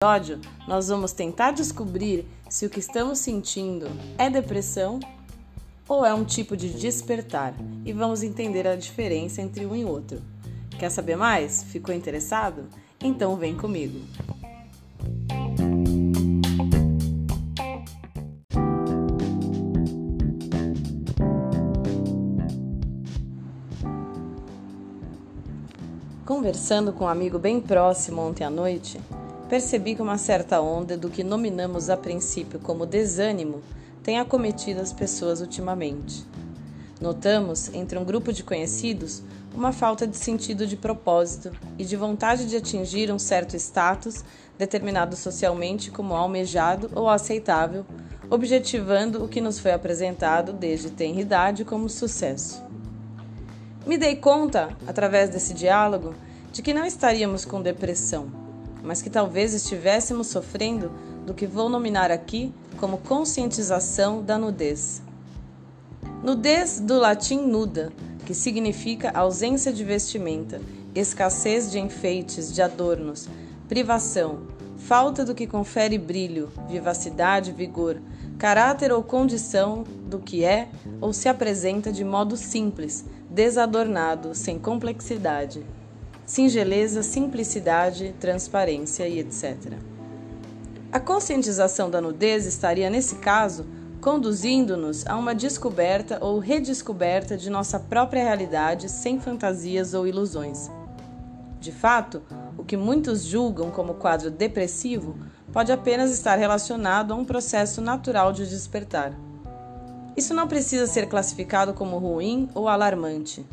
episódio, nós vamos tentar descobrir se o que estamos sentindo é depressão ou é um tipo de despertar e vamos entender a diferença entre um e outro. Quer saber mais? Ficou interessado? Então vem comigo. Conversando com um amigo bem próximo ontem à noite, percebi que uma certa onda do que nominamos a princípio como desânimo tem acometido as pessoas ultimamente. Notamos, entre um grupo de conhecidos, uma falta de sentido de propósito e de vontade de atingir um certo status determinado socialmente como almejado ou aceitável, objetivando o que nos foi apresentado desde tenridade como sucesso. Me dei conta, através desse diálogo, de que não estaríamos com depressão, mas que talvez estivéssemos sofrendo do que vou nominar aqui como conscientização da nudez. Nudez do latim nuda, que significa ausência de vestimenta, escassez de enfeites, de adornos, privação, falta do que confere brilho, vivacidade, vigor, caráter ou condição do que é ou se apresenta de modo simples, desadornado, sem complexidade. Singeleza, simplicidade, transparência e etc. A conscientização da nudez estaria, nesse caso, conduzindo-nos a uma descoberta ou redescoberta de nossa própria realidade sem fantasias ou ilusões. De fato, o que muitos julgam como quadro depressivo pode apenas estar relacionado a um processo natural de despertar. Isso não precisa ser classificado como ruim ou alarmante.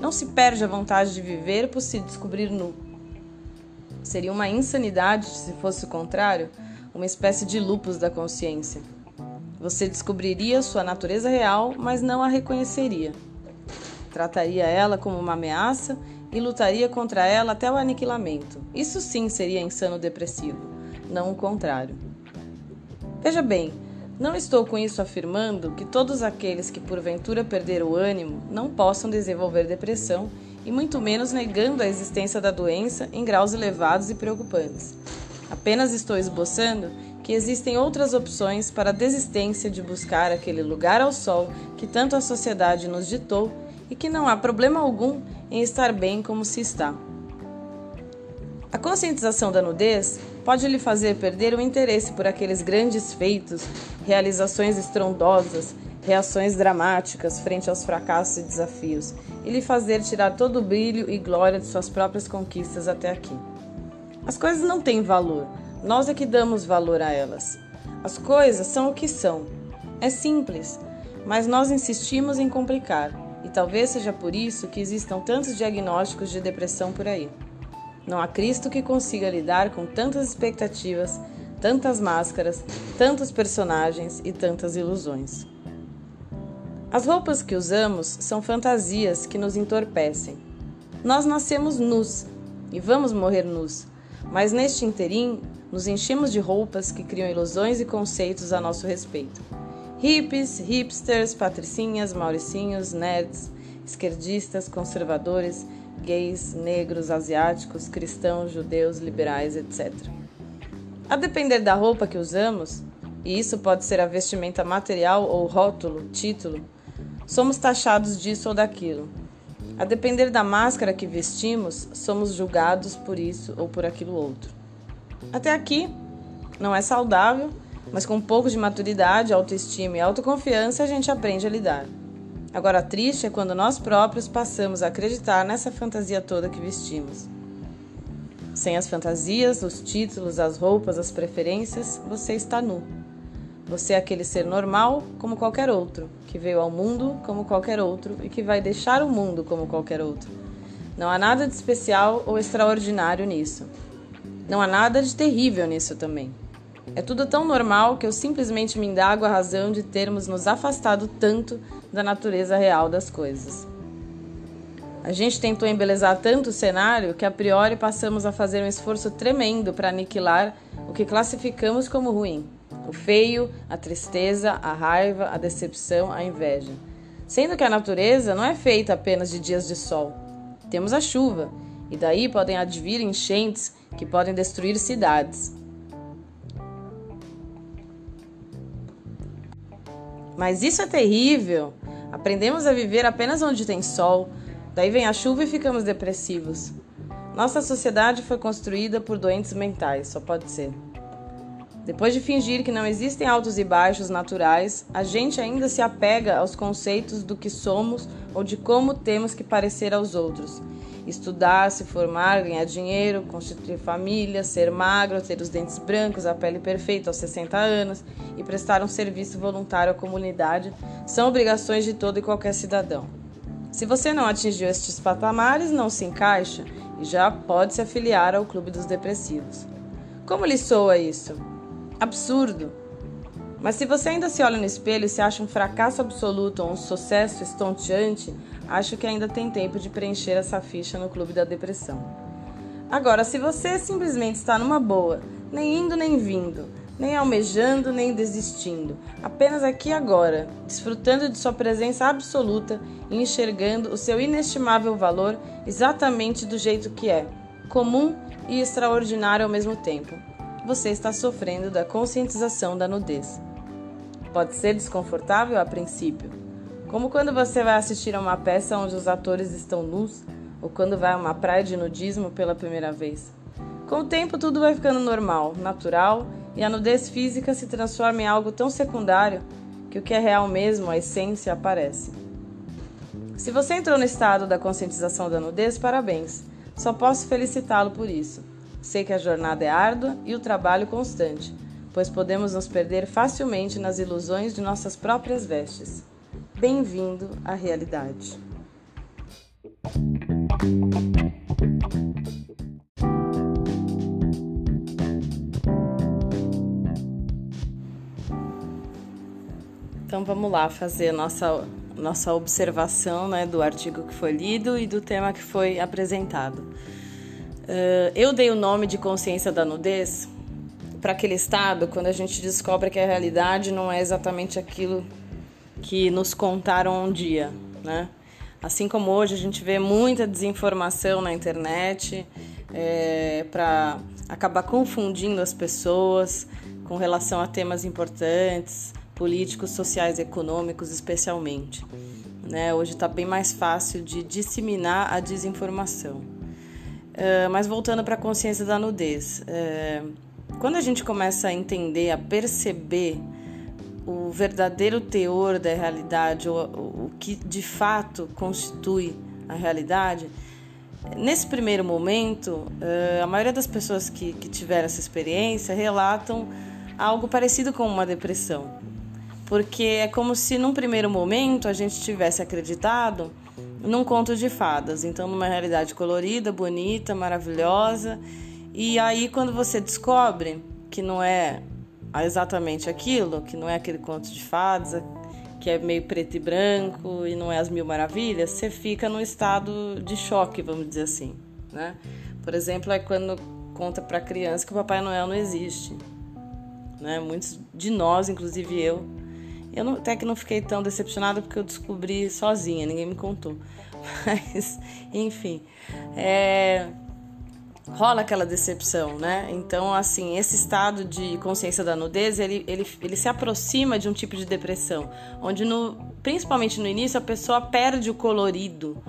Não se perde a vontade de viver por se descobrir nu. Seria uma insanidade se fosse o contrário, uma espécie de lupus da consciência. Você descobriria sua natureza real, mas não a reconheceria. Trataria ela como uma ameaça e lutaria contra ela até o aniquilamento. Isso sim seria insano depressivo, não o contrário. Veja bem, não estou com isso afirmando que todos aqueles que porventura perderam o ânimo não possam desenvolver depressão e muito menos negando a existência da doença em graus elevados e preocupantes. Apenas estou esboçando que existem outras opções para a desistência de buscar aquele lugar ao sol que tanto a sociedade nos ditou e que não há problema algum em estar bem como se está. A conscientização da nudez pode lhe fazer perder o interesse por aqueles grandes feitos, realizações estrondosas, reações dramáticas frente aos fracassos e desafios, e lhe fazer tirar todo o brilho e glória de suas próprias conquistas até aqui. As coisas não têm valor, nós é que damos valor a elas. As coisas são o que são. É simples, mas nós insistimos em complicar, e talvez seja por isso que existam tantos diagnósticos de depressão por aí. Não há Cristo que consiga lidar com tantas expectativas, tantas máscaras, tantos personagens e tantas ilusões. As roupas que usamos são fantasias que nos entorpecem. Nós nascemos nus e vamos morrer nus, mas neste interim nos enchemos de roupas que criam ilusões e conceitos a nosso respeito. Hippies, hipsters, patricinhas, mauricinhos, nerds, esquerdistas, conservadores, gays, negros, asiáticos, cristãos, judeus, liberais, etc. A depender da roupa que usamos, e isso pode ser a vestimenta material ou rótulo, título, somos taxados disso ou daquilo. A depender da máscara que vestimos, somos julgados por isso ou por aquilo outro. Até aqui, não é saudável, mas com um pouco de maturidade, autoestima e autoconfiança a gente aprende a lidar. Agora, triste é quando nós próprios passamos a acreditar nessa fantasia toda que vestimos. Sem as fantasias, os títulos, as roupas, as preferências, você está nu. Você é aquele ser normal como qualquer outro, que veio ao mundo como qualquer outro e que vai deixar o mundo como qualquer outro. Não há nada de especial ou extraordinário nisso. Não há nada de terrível nisso também. É tudo tão normal que eu simplesmente me indago a razão de termos nos afastado tanto da natureza real das coisas. A gente tentou embelezar tanto o cenário que a priori passamos a fazer um esforço tremendo para aniquilar o que classificamos como ruim: o feio, a tristeza, a raiva, a decepção, a inveja. Sendo que a natureza não é feita apenas de dias de sol. Temos a chuva, e daí podem advir enchentes que podem destruir cidades. Mas isso é terrível. Aprendemos a viver apenas onde tem sol. Daí vem a chuva e ficamos depressivos. Nossa sociedade foi construída por doentes mentais, só pode ser. Depois de fingir que não existem altos e baixos naturais, a gente ainda se apega aos conceitos do que somos ou de como temos que parecer aos outros. Estudar, se formar, ganhar dinheiro, constituir família, ser magro, ter os dentes brancos, a pele perfeita aos 60 anos e prestar um serviço voluntário à comunidade são obrigações de todo e qualquer cidadão. Se você não atingiu estes patamares, não se encaixa e já pode se afiliar ao Clube dos Depressivos. Como lhe soa isso? Absurdo! Mas se você ainda se olha no espelho e se acha um fracasso absoluto ou um sucesso estonteante, acho que ainda tem tempo de preencher essa ficha no Clube da Depressão. Agora, se você simplesmente está numa boa, nem indo nem vindo, nem almejando nem desistindo, apenas aqui agora, desfrutando de sua presença absoluta e enxergando o seu inestimável valor exatamente do jeito que é, comum e extraordinário ao mesmo tempo você está sofrendo da conscientização da nudez. Pode ser desconfortável a princípio, como quando você vai assistir a uma peça onde os atores estão nus, ou quando vai a uma praia de nudismo pela primeira vez. Com o tempo, tudo vai ficando normal, natural, e a nudez física se transforma em algo tão secundário que o que é real mesmo, a essência, aparece. Se você entrou no estado da conscientização da nudez, parabéns. Só posso felicitá-lo por isso. Sei que a jornada é árdua e o trabalho constante, pois podemos nos perder facilmente nas ilusões de nossas próprias vestes. Bem-vindo à realidade. Então vamos lá fazer a nossa, nossa observação né, do artigo que foi lido e do tema que foi apresentado. Uh, eu dei o nome de consciência da nudez para aquele estado quando a gente descobre que a realidade não é exatamente aquilo que nos contaram um dia, né? Assim como hoje a gente vê muita desinformação na internet é, para acabar confundindo as pessoas com relação a temas importantes, políticos, sociais, econômicos, especialmente. Né? Hoje está bem mais fácil de disseminar a desinformação. Uh, mas voltando para a consciência da nudez, uh, quando a gente começa a entender, a perceber o verdadeiro teor da realidade, o, o, que de fato constitui a realidade, nesse primeiro momento, uh, a maioria das pessoas que, que tiveram essa experiência relatam algo parecido com uma depressão. Porque é como se num primeiro momento a gente tivesse acreditado num conto de fadas, então numa realidade colorida, bonita, maravilhosa. E aí quando você descobre que não é exatamente aquilo, que não é aquele conto de fadas, que é meio preto e branco e não é as mil maravilhas, você fica num estado de choque, vamos dizer assim, né? Por exemplo, é quando conta para criança que o Papai Noel não existe, né? Muitos de nós, inclusive eu, eu não, até que não fiquei tão decepcionada porque eu descobri sozinha, ninguém me contou. Mas, enfim, é, rola aquela decepção, né? Então, assim, esse estado de consciência da nudez, ele, ele, ele se aproxima de um tipo de depressão, onde, no, principalmente no início, a pessoa perde o colorido.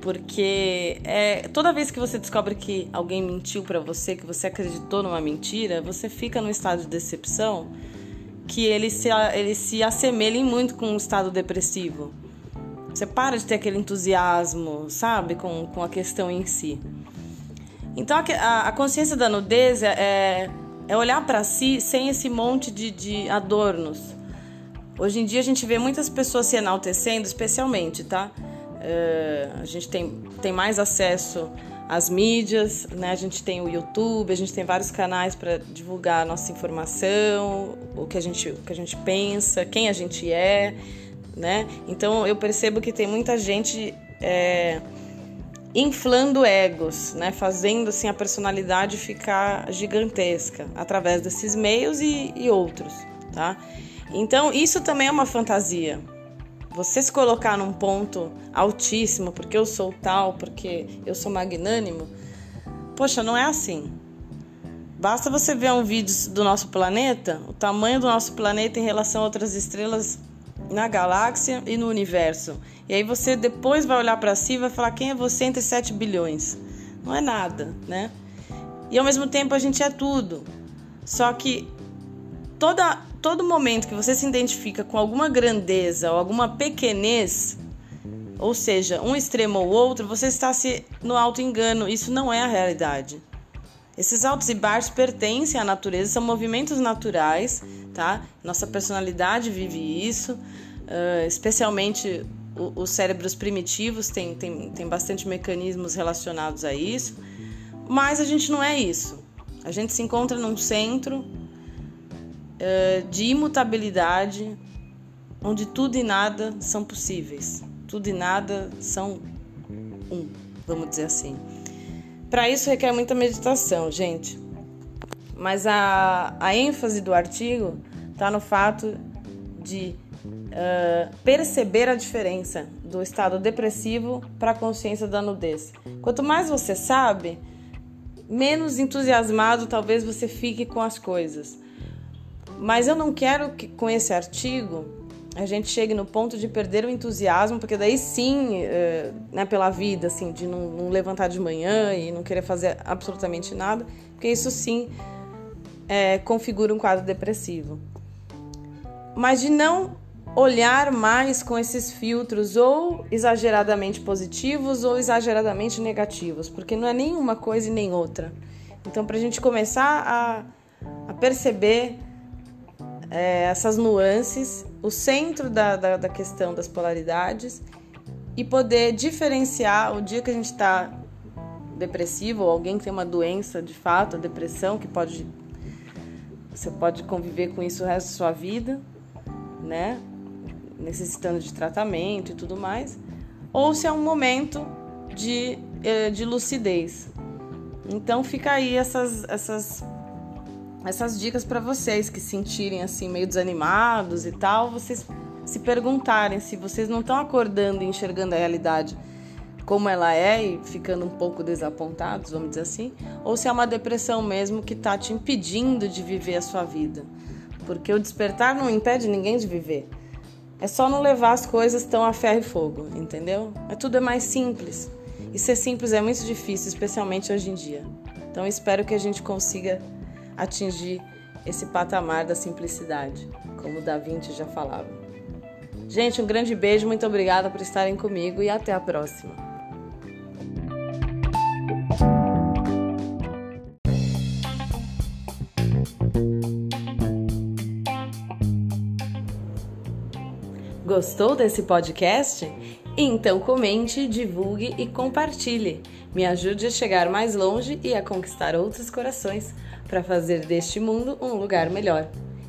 Porque é, toda vez que você descobre que alguém mentiu para você, que você acreditou numa mentira, você fica num estado de decepção que ele se, ele se assemelhem muito com um estado depressivo. Você para de ter aquele entusiasmo, sabe, com, com a questão em si. Então a, a consciência da nudez é, é, é olhar para si sem esse monte de, de adornos. Hoje em dia a gente vê muitas pessoas se enaltecendo, especialmente, tá? É, a gente tem, tem mais acesso as mídias, né? A gente tem o YouTube, a gente tem vários canais para divulgar a nossa informação, o que a gente, o que a gente pensa, quem a gente é, né? Então eu percebo que tem muita gente é, inflando egos, né? Fazendo assim a personalidade ficar gigantesca através desses meios e, e outros, tá? Então isso também é uma fantasia, você se colocar num ponto altíssimo, porque eu sou tal, porque eu sou magnânimo, poxa, não é assim. Basta você ver um vídeo do nosso planeta, o tamanho do nosso planeta em relação a outras estrelas na galáxia e no universo. E aí você depois vai olhar para si e vai falar quem é você entre 7 bilhões. Não é nada, né? E ao mesmo tempo a gente é tudo. Só que toda, todo momento que você se identifica com alguma grandeza ou alguma pequenez, ou seja, um extremo ou outro, você está se no auto engano. Isso não é a realidade. Esses altos e baixos pertencem à natureza, são movimentos naturais, tá? Nossa personalidade vive isso, especialmente os cérebros primitivos têm tem, tem bastante mecanismos relacionados a isso, mas a gente não é isso. A gente se encontra num centro uh, de imutabilidade, onde tudo e nada são possíveis, tudo e nada são um, vamos dizer assim. Para isso requer muita meditação, gente. Mas a, a ênfase do artigo está no fato de uh, perceber a diferença do estado depressivo para a consciência da nudez. Quanto mais você sabe, menos entusiasmado talvez você fique com as coisas. Mas eu não quero que com esse artigo a gente chegue no ponto de perder o entusiasmo, porque daí sim, é, né, pela vida, assim, de não, não, levantar de manhã e não querer fazer absolutamente nada, porque isso sim é, configura um quadro depressivo. Mas de não olhar mais com esses filtros ou exageradamente positivos ou exageradamente negativos, porque não é nenhuma coisa e nem outra. Então, para a gente começar a, a perceber é, essas nuances, o centro da, da, da, questão das polaridades e poder diferenciar o dia que a gente está depressivo ou alguém que tem uma doença de fato, a depressão, que pode você pode conviver com isso o resto da sua vida, né? Necessitando de tratamento e tudo mais, ou se é um momento de, eh, de lucidez. Então fica aí essas, essas essas dicas para vocês que se sentirem assim meio desanimados e tal, vocês se perguntarem se vocês não estão acordando e enxergando a realidade como ela é e ficando um pouco desapontados, vamos dizer assim, ou se é uma depressão mesmo que está te impedindo de viver a sua vida. Porque o despertar não impede ninguém de viver. É só não levar as coisas tão a ferro e fogo, entendeu? É tudo é mais simples. E ser simples é muito difícil, especialmente hoje em dia. Então espero que a gente consiga atingir esse patamar da simplicidade, como Da Vinci já falava. Gente, um grande beijo, muito obrigada por estarem comigo e até a próxima. Gostou desse podcast? Então comente, divulgue e compartilhe. Me ajude a chegar mais longe e a conquistar outros corações para fazer deste mundo um lugar melhor.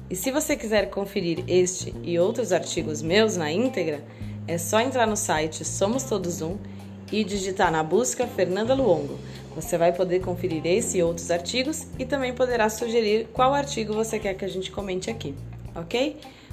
E se você quiser conferir este e outros artigos meus na íntegra, é só entrar no site Somos Todos Um e digitar na busca Fernanda Luongo. Você vai poder conferir esse e outros artigos e também poderá sugerir qual artigo você quer que a gente comente aqui, ok?